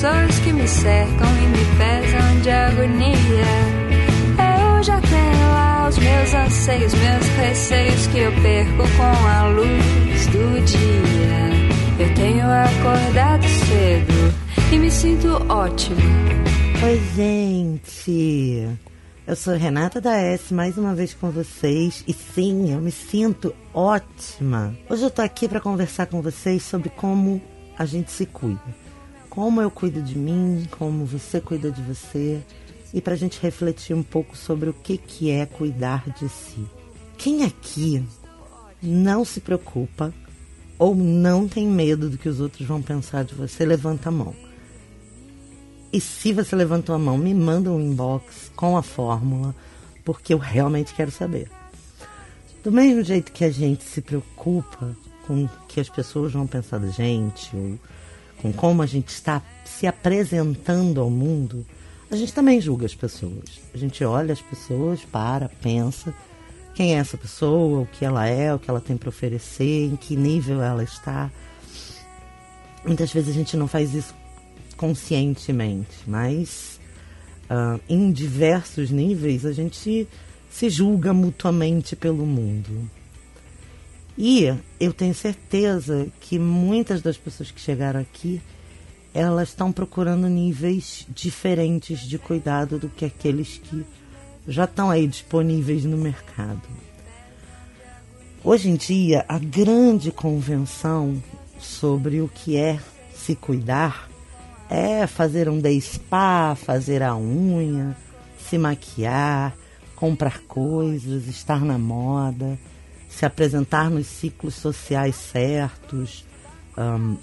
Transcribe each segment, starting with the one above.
pessoas que me cercam e me pesam de agonia. Eu já tenho lá os meus anseios, meus receios que eu perco com a luz do dia. Eu tenho acordado cedo e me sinto ótimo. Oi, gente. Eu sou Renata da S, mais uma vez com vocês. E sim, eu me sinto ótima. Hoje eu tô aqui para conversar com vocês sobre como a gente se cuida. Como eu cuido de mim, como você cuida de você. E pra gente refletir um pouco sobre o que, que é cuidar de si. Quem aqui não se preocupa ou não tem medo do que os outros vão pensar de você, levanta a mão. E se você levantou a mão, me manda um inbox com a fórmula, porque eu realmente quero saber. Do mesmo jeito que a gente se preocupa com o que as pessoas vão pensar da gente, ou com como a gente está se apresentando ao mundo, a gente também julga as pessoas. A gente olha as pessoas, para, pensa quem é essa pessoa, o que ela é, o que ela tem para oferecer, em que nível ela está. Muitas vezes a gente não faz isso conscientemente, mas uh, em diversos níveis a gente se julga mutuamente pelo mundo. E eu tenho certeza que muitas das pessoas que chegaram aqui elas estão procurando níveis diferentes de cuidado do que aqueles que já estão aí disponíveis no mercado. Hoje em dia, a grande convenção sobre o que é se cuidar é fazer um day spa, fazer a unha, se maquiar, comprar coisas, estar na moda, se apresentar nos ciclos sociais certos, um,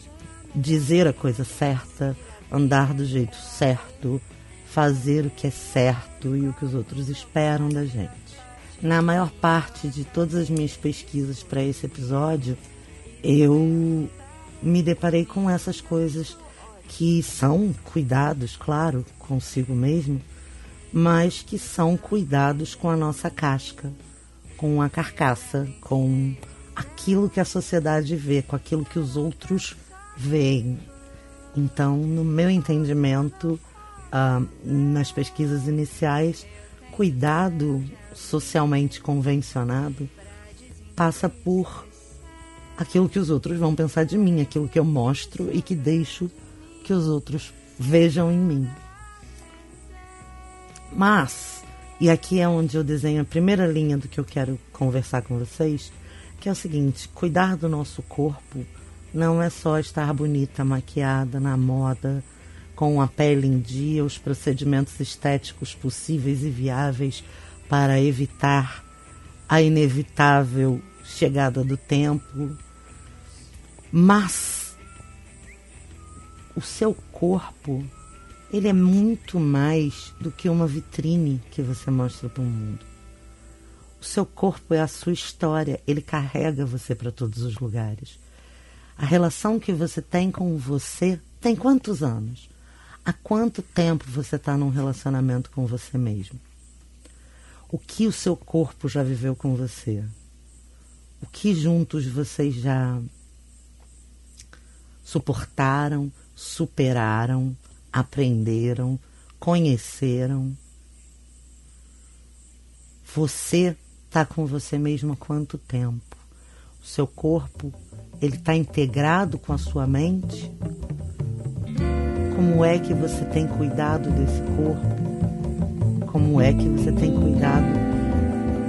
dizer a coisa certa, andar do jeito certo, fazer o que é certo e o que os outros esperam da gente. Na maior parte de todas as minhas pesquisas para esse episódio, eu me deparei com essas coisas que são cuidados, claro, consigo mesmo, mas que são cuidados com a nossa casca, com a carcaça, com aquilo que a sociedade vê, com aquilo que os outros veem. Então, no meu entendimento, uh, nas pesquisas iniciais, cuidado socialmente convencionado passa por aquilo que os outros vão pensar de mim, aquilo que eu mostro e que deixo que os outros vejam em mim. Mas, e aqui é onde eu desenho a primeira linha do que eu quero conversar com vocês, que é o seguinte: cuidar do nosso corpo não é só estar bonita, maquiada, na moda, com a pele em dia, os procedimentos estéticos possíveis e viáveis para evitar a inevitável chegada do tempo, mas o seu corpo ele é muito mais do que uma vitrine que você mostra para o mundo. O seu corpo é a sua história, ele carrega você para todos os lugares. A relação que você tem com você tem quantos anos? Há quanto tempo você está num relacionamento com você mesmo? O que o seu corpo já viveu com você? O que juntos vocês já suportaram, superaram, aprenderam, conheceram. Você está com você mesmo há quanto tempo? O seu corpo, ele está integrado com a sua mente? Como é que você tem cuidado desse corpo? Como é que você tem cuidado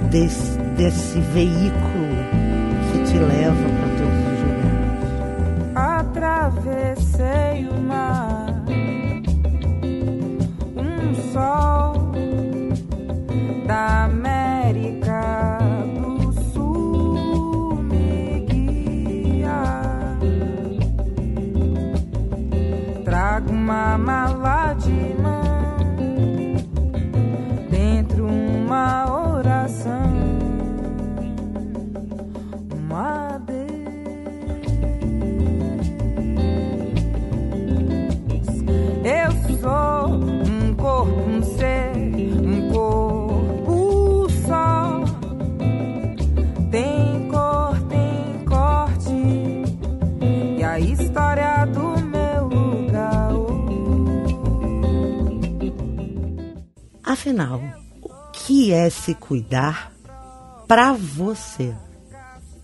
desse, desse veículo que te leva para todos os lugares? Atravessei da América do Sul me guia. Trago uma mala cuidar para você?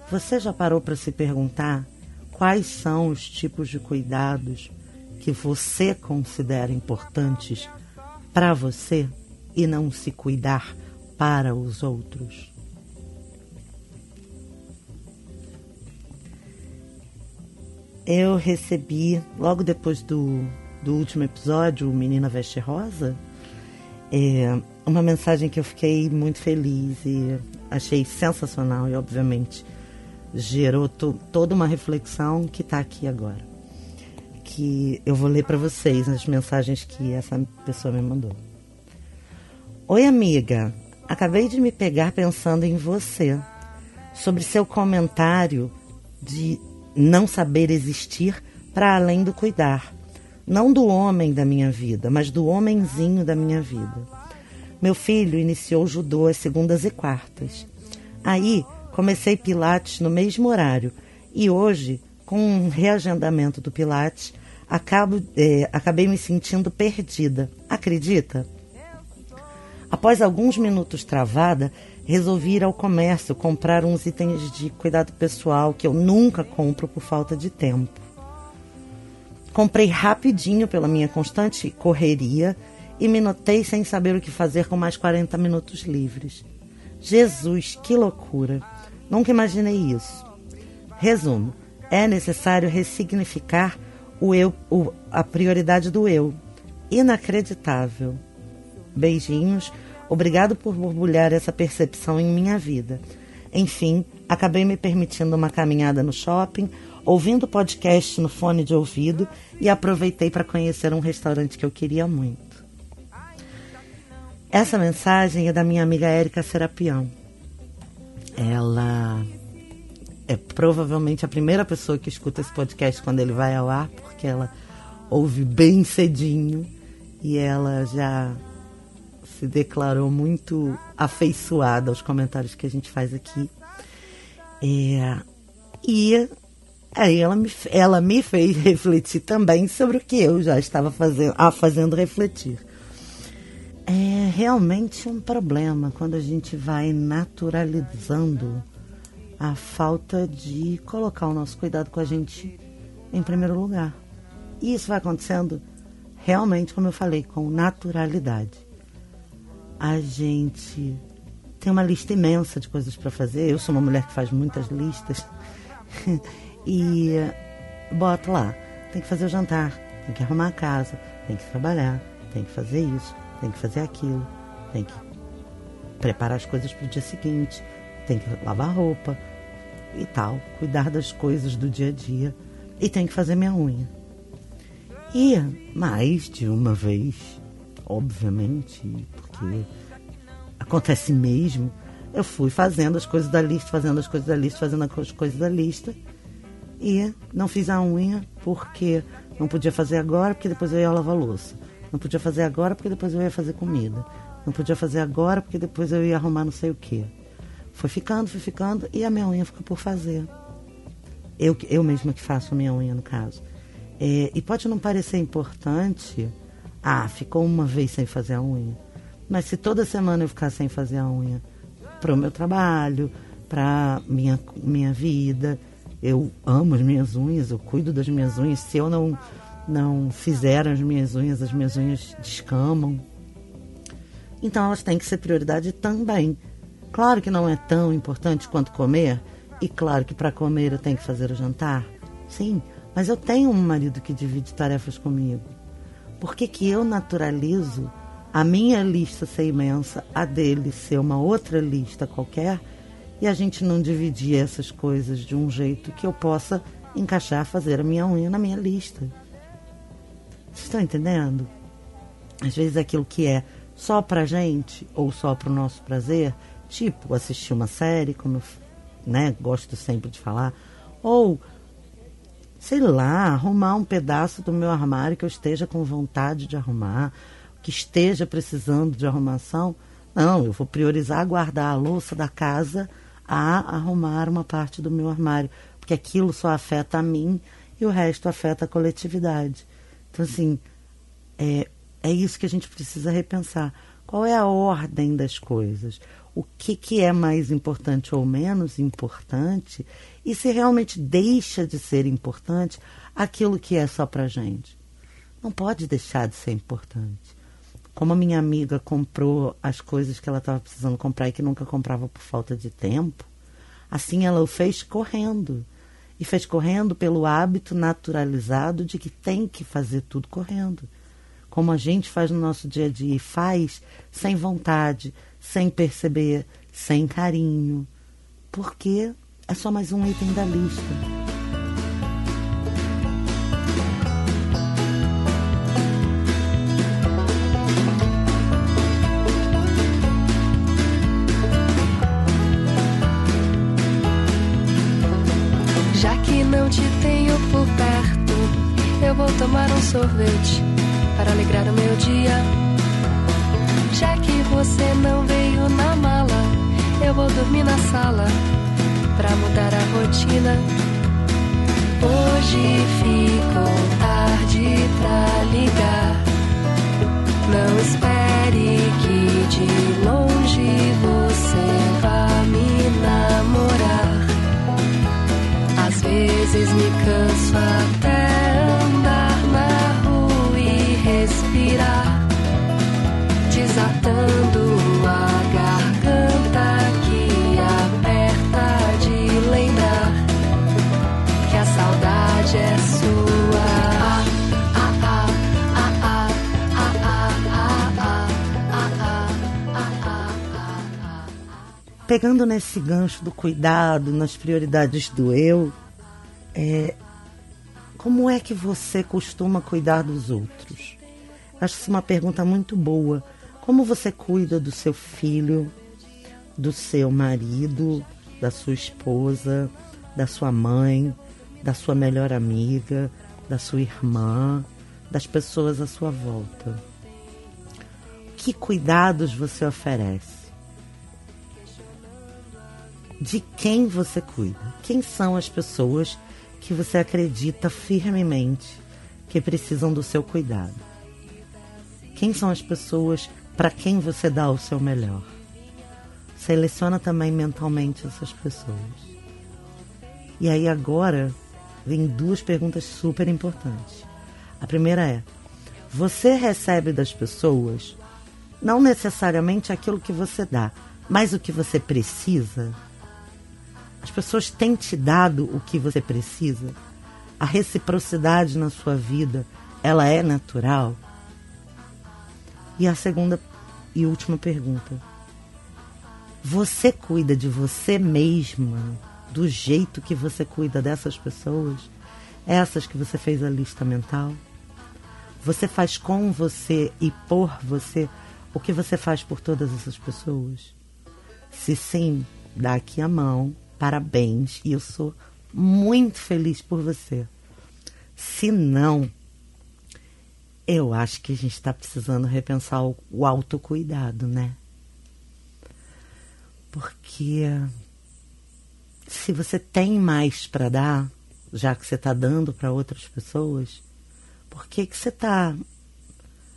Você já parou para se perguntar quais são os tipos de cuidados que você considera importantes para você e não se cuidar para os outros? Eu recebi, logo depois do, do último episódio, Menina Veste Rosa, é, uma mensagem que eu fiquei muito feliz e achei sensacional e, obviamente, gerou to, toda uma reflexão que está aqui agora. Que eu vou ler para vocês as mensagens que essa pessoa me mandou. Oi, amiga. Acabei de me pegar pensando em você, sobre seu comentário de não saber existir para além do cuidar. Não do homem da minha vida, mas do homenzinho da minha vida. Meu filho iniciou judô às segundas e quartas. Aí comecei Pilates no mesmo horário e hoje, com um reagendamento do Pilates, acabo, é, acabei me sentindo perdida. Acredita? Após alguns minutos travada, resolvi ir ao comércio comprar uns itens de cuidado pessoal que eu nunca compro por falta de tempo. Comprei rapidinho pela minha constante correria e me notei sem saber o que fazer com mais 40 minutos livres. Jesus, que loucura! Nunca imaginei isso. Resumo: é necessário ressignificar o eu, o, a prioridade do eu. Inacreditável. Beijinhos Obrigado por borbulhar essa percepção em minha vida. Enfim, acabei me permitindo uma caminhada no shopping, ouvindo podcast no fone de ouvido e aproveitei para conhecer um restaurante que eu queria muito. Essa mensagem é da minha amiga Érica Serapião. Ela é provavelmente a primeira pessoa que escuta esse podcast quando ele vai ao ar, porque ela ouve bem cedinho e ela já se declarou muito afeiçoada aos comentários que a gente faz aqui. É, e aí ela me, ela me fez refletir também sobre o que eu já estava fazendo, a fazendo refletir. É realmente um problema quando a gente vai naturalizando a falta de colocar o nosso cuidado com a gente em primeiro lugar. E isso vai acontecendo realmente, como eu falei, com naturalidade a gente tem uma lista imensa de coisas para fazer. Eu sou uma mulher que faz muitas listas. e boto lá. Tem que fazer o jantar, tem que arrumar a casa, tem que trabalhar, tem que fazer isso, tem que fazer aquilo, tem que preparar as coisas para o dia seguinte, tem que lavar roupa e tal, cuidar das coisas do dia a dia e tem que fazer minha unha. E mais de uma vez, obviamente, porque acontece mesmo. Eu fui fazendo as coisas da lista, fazendo as coisas da lista, fazendo as coisas da lista. E não fiz a unha porque não podia fazer agora, porque depois eu ia lavar louça. Não podia fazer agora porque depois eu ia fazer comida. Não podia fazer agora porque depois eu ia arrumar não sei o quê. Foi ficando, foi ficando e a minha unha ficou por fazer. Eu, eu mesma que faço a minha unha, no caso. É, e pode não parecer importante. Ah, ficou uma vez sem fazer a unha. Mas se toda semana eu ficar sem fazer a unha para o meu trabalho, para minha minha vida, eu amo as minhas unhas, eu cuido das minhas unhas. Se eu não não fizer as minhas unhas, as minhas unhas descamam. Então elas têm que ser prioridade também. Claro que não é tão importante quanto comer, e claro que para comer eu tenho que fazer o jantar. Sim, mas eu tenho um marido que divide tarefas comigo. Por que, que eu naturalizo a minha lista ser imensa, a dele ser uma outra lista qualquer, e a gente não dividir essas coisas de um jeito que eu possa encaixar, fazer a minha unha na minha lista. Estão entendendo? Às vezes aquilo que é só pra gente ou só pro nosso prazer, tipo assistir uma série, como eu né, gosto sempre de falar, ou sei lá, arrumar um pedaço do meu armário que eu esteja com vontade de arrumar, que esteja precisando de arrumação. Não, eu vou priorizar guardar a louça da casa a arrumar uma parte do meu armário, porque aquilo só afeta a mim e o resto afeta a coletividade. Então, assim, é, é isso que a gente precisa repensar. Qual é a ordem das coisas? O que, que é mais importante ou menos importante? E se realmente deixa de ser importante aquilo que é só para gente? Não pode deixar de ser importante. Como a minha amiga comprou as coisas que ela estava precisando comprar e que nunca comprava por falta de tempo, assim ela o fez correndo. E fez correndo pelo hábito naturalizado de que tem que fazer tudo correndo como a gente faz no nosso dia a dia e faz sem vontade, sem perceber, sem carinho, porque é só mais um item da lista. Um sorvete para alegrar o meu dia. Já que você não veio na mala, eu vou dormir na sala para mudar a rotina. Hoje ficou tarde pra ligar. Não espere que de longe você vá me namorar. Às vezes me canso até desatando a garganta que aperta de lembrar que a saudade é sua. Pegando nesse gancho do cuidado, nas prioridades do eu, é, como é que você costuma cuidar dos outros? Acho isso uma pergunta muito boa. Como você cuida do seu filho, do seu marido, da sua esposa, da sua mãe, da sua melhor amiga, da sua irmã, das pessoas à sua volta? Que cuidados você oferece? De quem você cuida? Quem são as pessoas que você acredita firmemente que precisam do seu cuidado? Quem são as pessoas para quem você dá o seu melhor? Seleciona também mentalmente essas pessoas. E aí agora vem duas perguntas super importantes. A primeira é: você recebe das pessoas não necessariamente aquilo que você dá, mas o que você precisa? As pessoas têm te dado o que você precisa? A reciprocidade na sua vida, ela é natural? E a segunda e última pergunta. Você cuida de você mesma do jeito que você cuida dessas pessoas? Essas que você fez a lista mental? Você faz com você e por você o que você faz por todas essas pessoas? Se sim, dá aqui a mão, parabéns, e eu sou muito feliz por você. Se não, eu acho que a gente está precisando repensar o, o autocuidado, né? Porque se você tem mais para dar, já que você está dando para outras pessoas, por que, que você está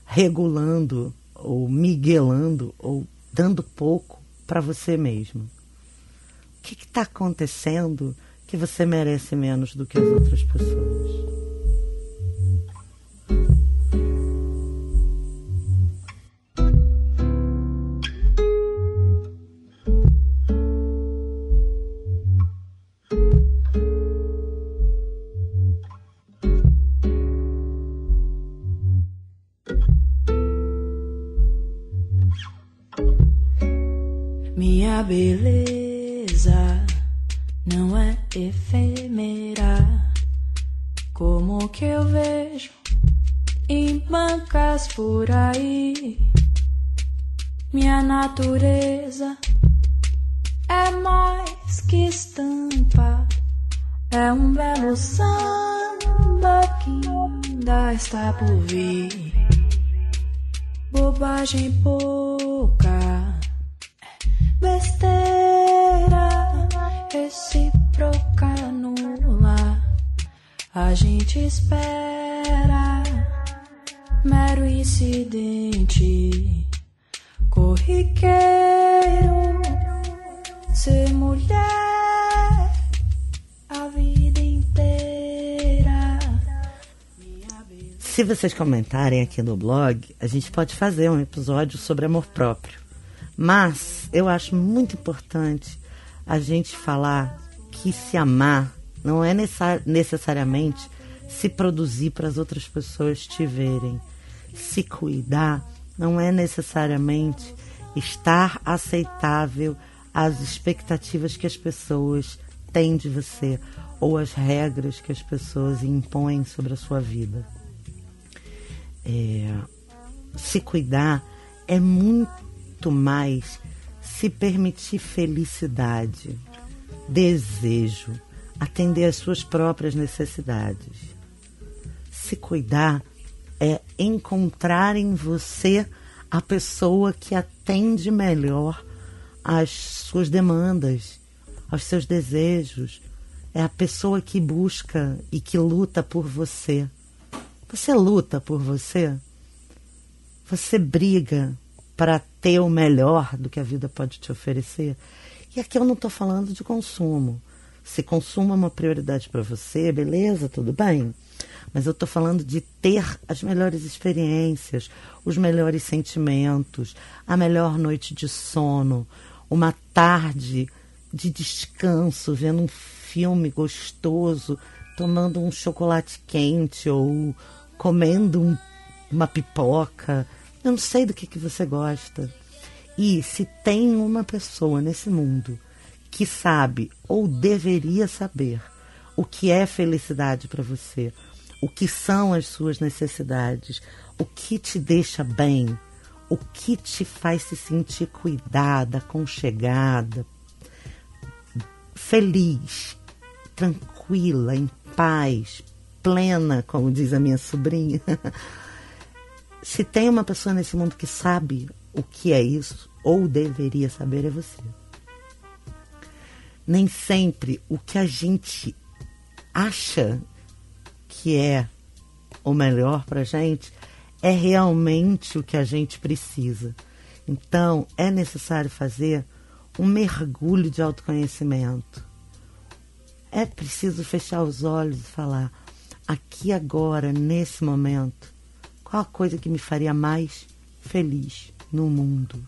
regulando ou miguelando ou dando pouco para você mesmo? O que está acontecendo que você merece menos do que as outras pessoas? Beleza não é efêmera como que eu vejo em bancas por aí. Minha natureza é mais que estampa, é um belo samba que ainda está por vir. Bobagem pouca besteira recíproca nula. A gente espera mero incidente. quero ser mulher a vida inteira. Se vocês comentarem aqui no blog, a gente pode fazer um episódio sobre amor próprio. Mas eu acho muito importante a gente falar que se amar não é necessariamente se produzir para as outras pessoas te verem. Se cuidar não é necessariamente estar aceitável às expectativas que as pessoas têm de você ou as regras que as pessoas impõem sobre a sua vida. É, se cuidar é muito mais se permitir felicidade, desejo, atender às suas próprias necessidades. Se cuidar é encontrar em você a pessoa que atende melhor às suas demandas, aos seus desejos. É a pessoa que busca e que luta por você. Você luta por você? Você briga para ter o melhor do que a vida pode te oferecer? E aqui eu não estou falando de consumo. Se consumo é uma prioridade para você, beleza, tudo bem. Mas eu estou falando de ter as melhores experiências, os melhores sentimentos, a melhor noite de sono, uma tarde de descanso, vendo um filme gostoso, tomando um chocolate quente ou comendo um, uma pipoca. Eu não sei do que, que você gosta. E se tem uma pessoa nesse mundo que sabe ou deveria saber o que é felicidade para você, o que são as suas necessidades, o que te deixa bem, o que te faz se sentir cuidada, aconchegada, feliz, tranquila, em paz, plena, como diz a minha sobrinha. Se tem uma pessoa nesse mundo que sabe o que é isso, ou deveria saber, é você. Nem sempre o que a gente acha que é o melhor para gente é realmente o que a gente precisa. Então, é necessário fazer um mergulho de autoconhecimento. É preciso fechar os olhos e falar: aqui agora, nesse momento, qual a coisa que me faria mais feliz no mundo?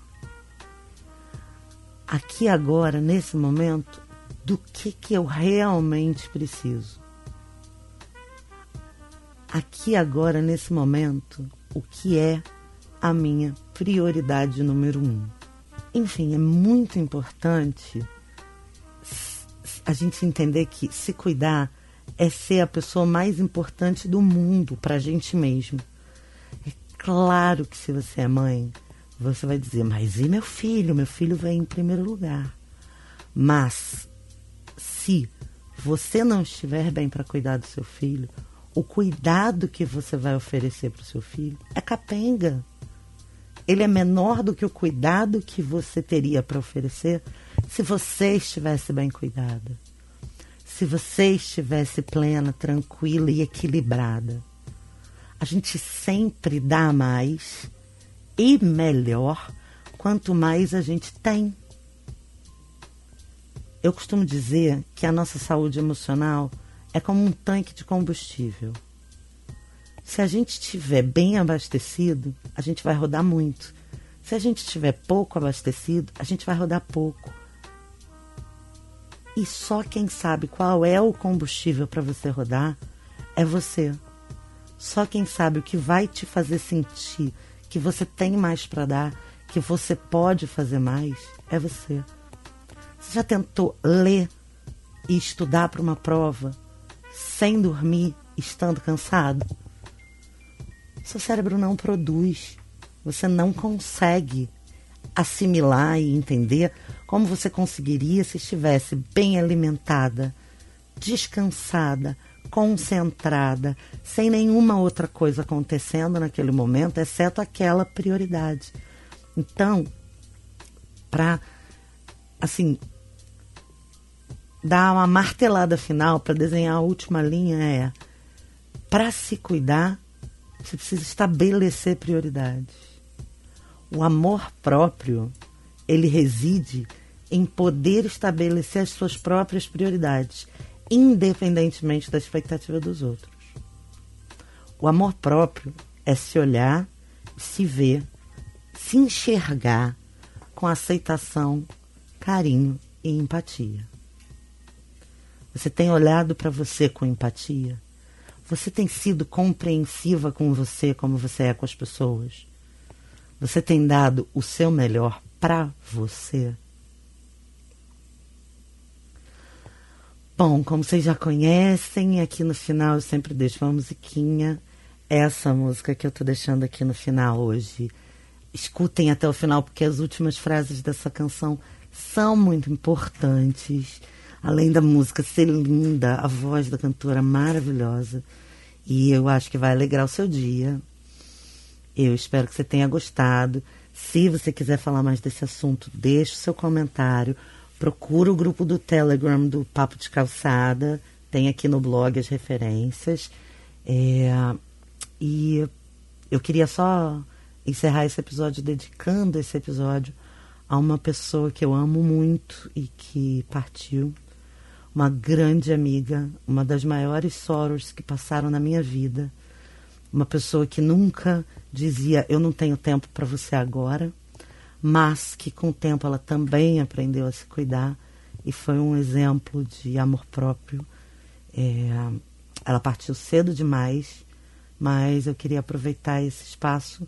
Aqui agora, nesse momento, do que, que eu realmente preciso? Aqui agora, nesse momento, o que é a minha prioridade número um? Enfim, é muito importante a gente entender que se cuidar é ser a pessoa mais importante do mundo para a gente mesmo. É claro que se você é mãe, você vai dizer, mas e meu filho? Meu filho vem em primeiro lugar. Mas se você não estiver bem para cuidar do seu filho, o cuidado que você vai oferecer para o seu filho é capenga. Ele é menor do que o cuidado que você teria para oferecer se você estivesse bem cuidada. Se você estivesse plena, tranquila e equilibrada. A gente sempre dá mais e melhor quanto mais a gente tem. Eu costumo dizer que a nossa saúde emocional é como um tanque de combustível. Se a gente estiver bem abastecido, a gente vai rodar muito. Se a gente estiver pouco abastecido, a gente vai rodar pouco. E só quem sabe qual é o combustível para você rodar é você. Só quem sabe o que vai te fazer sentir que você tem mais para dar, que você pode fazer mais, é você. Você já tentou ler e estudar para uma prova sem dormir, estando cansado? Seu cérebro não produz. Você não consegue assimilar e entender como você conseguiria se estivesse bem alimentada, descansada, concentrada, sem nenhuma outra coisa acontecendo naquele momento, exceto aquela prioridade. Então, para assim dar uma martelada final para desenhar a última linha é para se cuidar, você precisa estabelecer prioridades. O amor próprio, ele reside em poder estabelecer as suas próprias prioridades, independentemente da expectativa dos outros. O amor próprio é se olhar, se ver, se enxergar com aceitação, carinho e empatia. Você tem olhado para você com empatia? Você tem sido compreensiva com você como você é com as pessoas? Você tem dado o seu melhor para você? Bom, como vocês já conhecem, aqui no final eu sempre deixo uma musiquinha. Essa música que eu tô deixando aqui no final hoje. Escutem até o final, porque as últimas frases dessa canção são muito importantes. Além da música ser linda, a voz da cantora maravilhosa. E eu acho que vai alegrar o seu dia. Eu espero que você tenha gostado. Se você quiser falar mais desse assunto, deixe o seu comentário procura o grupo do Telegram do Papo de Calçada, tem aqui no blog as referências. É, e eu queria só encerrar esse episódio dedicando esse episódio a uma pessoa que eu amo muito e que partiu. Uma grande amiga, uma das maiores sorors que passaram na minha vida. Uma pessoa que nunca dizia: Eu não tenho tempo para você agora mas que com o tempo ela também aprendeu a se cuidar e foi um exemplo de amor próprio. É, ela partiu cedo demais, mas eu queria aproveitar esse espaço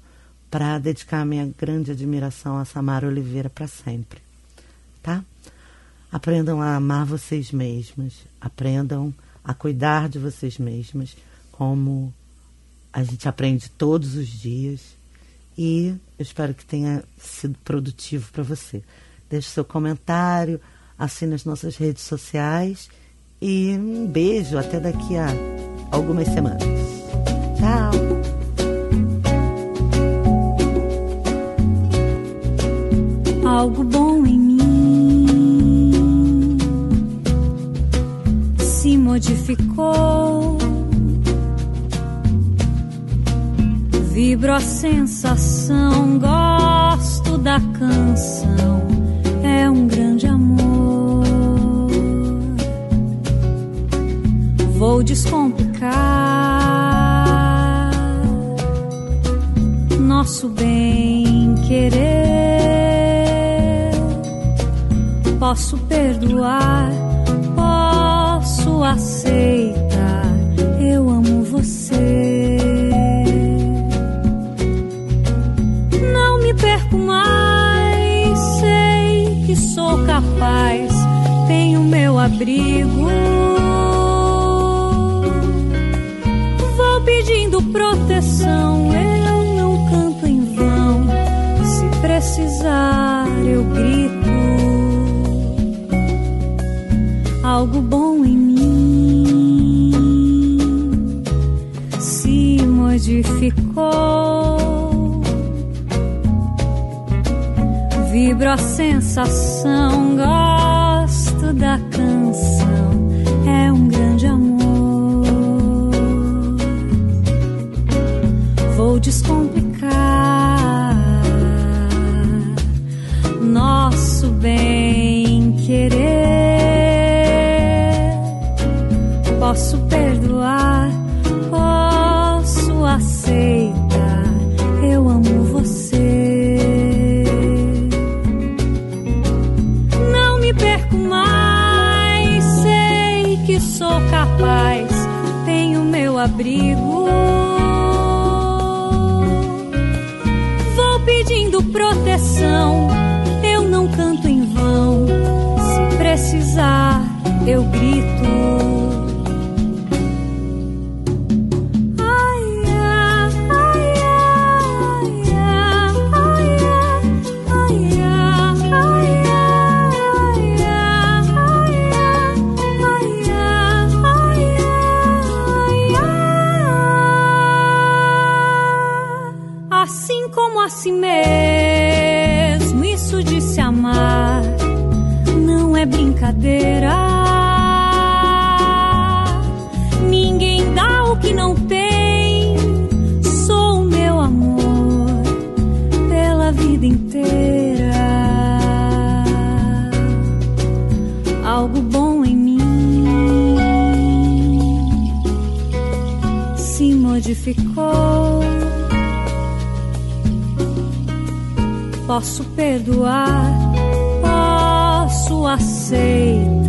para dedicar a minha grande admiração a Samara Oliveira para sempre. Tá? Aprendam a amar vocês mesmas, aprendam a cuidar de vocês mesmas, como a gente aprende todos os dias e eu espero que tenha sido produtivo para você. Deixe seu comentário, assine as nossas redes sociais e um beijo até daqui a algumas semanas. Tchau! Algo bom em mim se modificou Vibro a sensação, gosto da canção, é um grande amor. Vou descomplicar nosso bem querer. Posso perdoar, posso aceitar. Eu amo você. Sou capaz, tenho meu abrigo. Vou pedindo proteção, eu não canto em vão. Se precisar, eu grito. Algo bom em mim se modificou. Vibro a sensação, gosto da abrigo. Vou pedindo proteção, brincadeira. Ninguém dá o que não tem. Sou o meu amor pela vida inteira. Algo bom em mim se modificou. Posso perdoar, posso aceitar Sou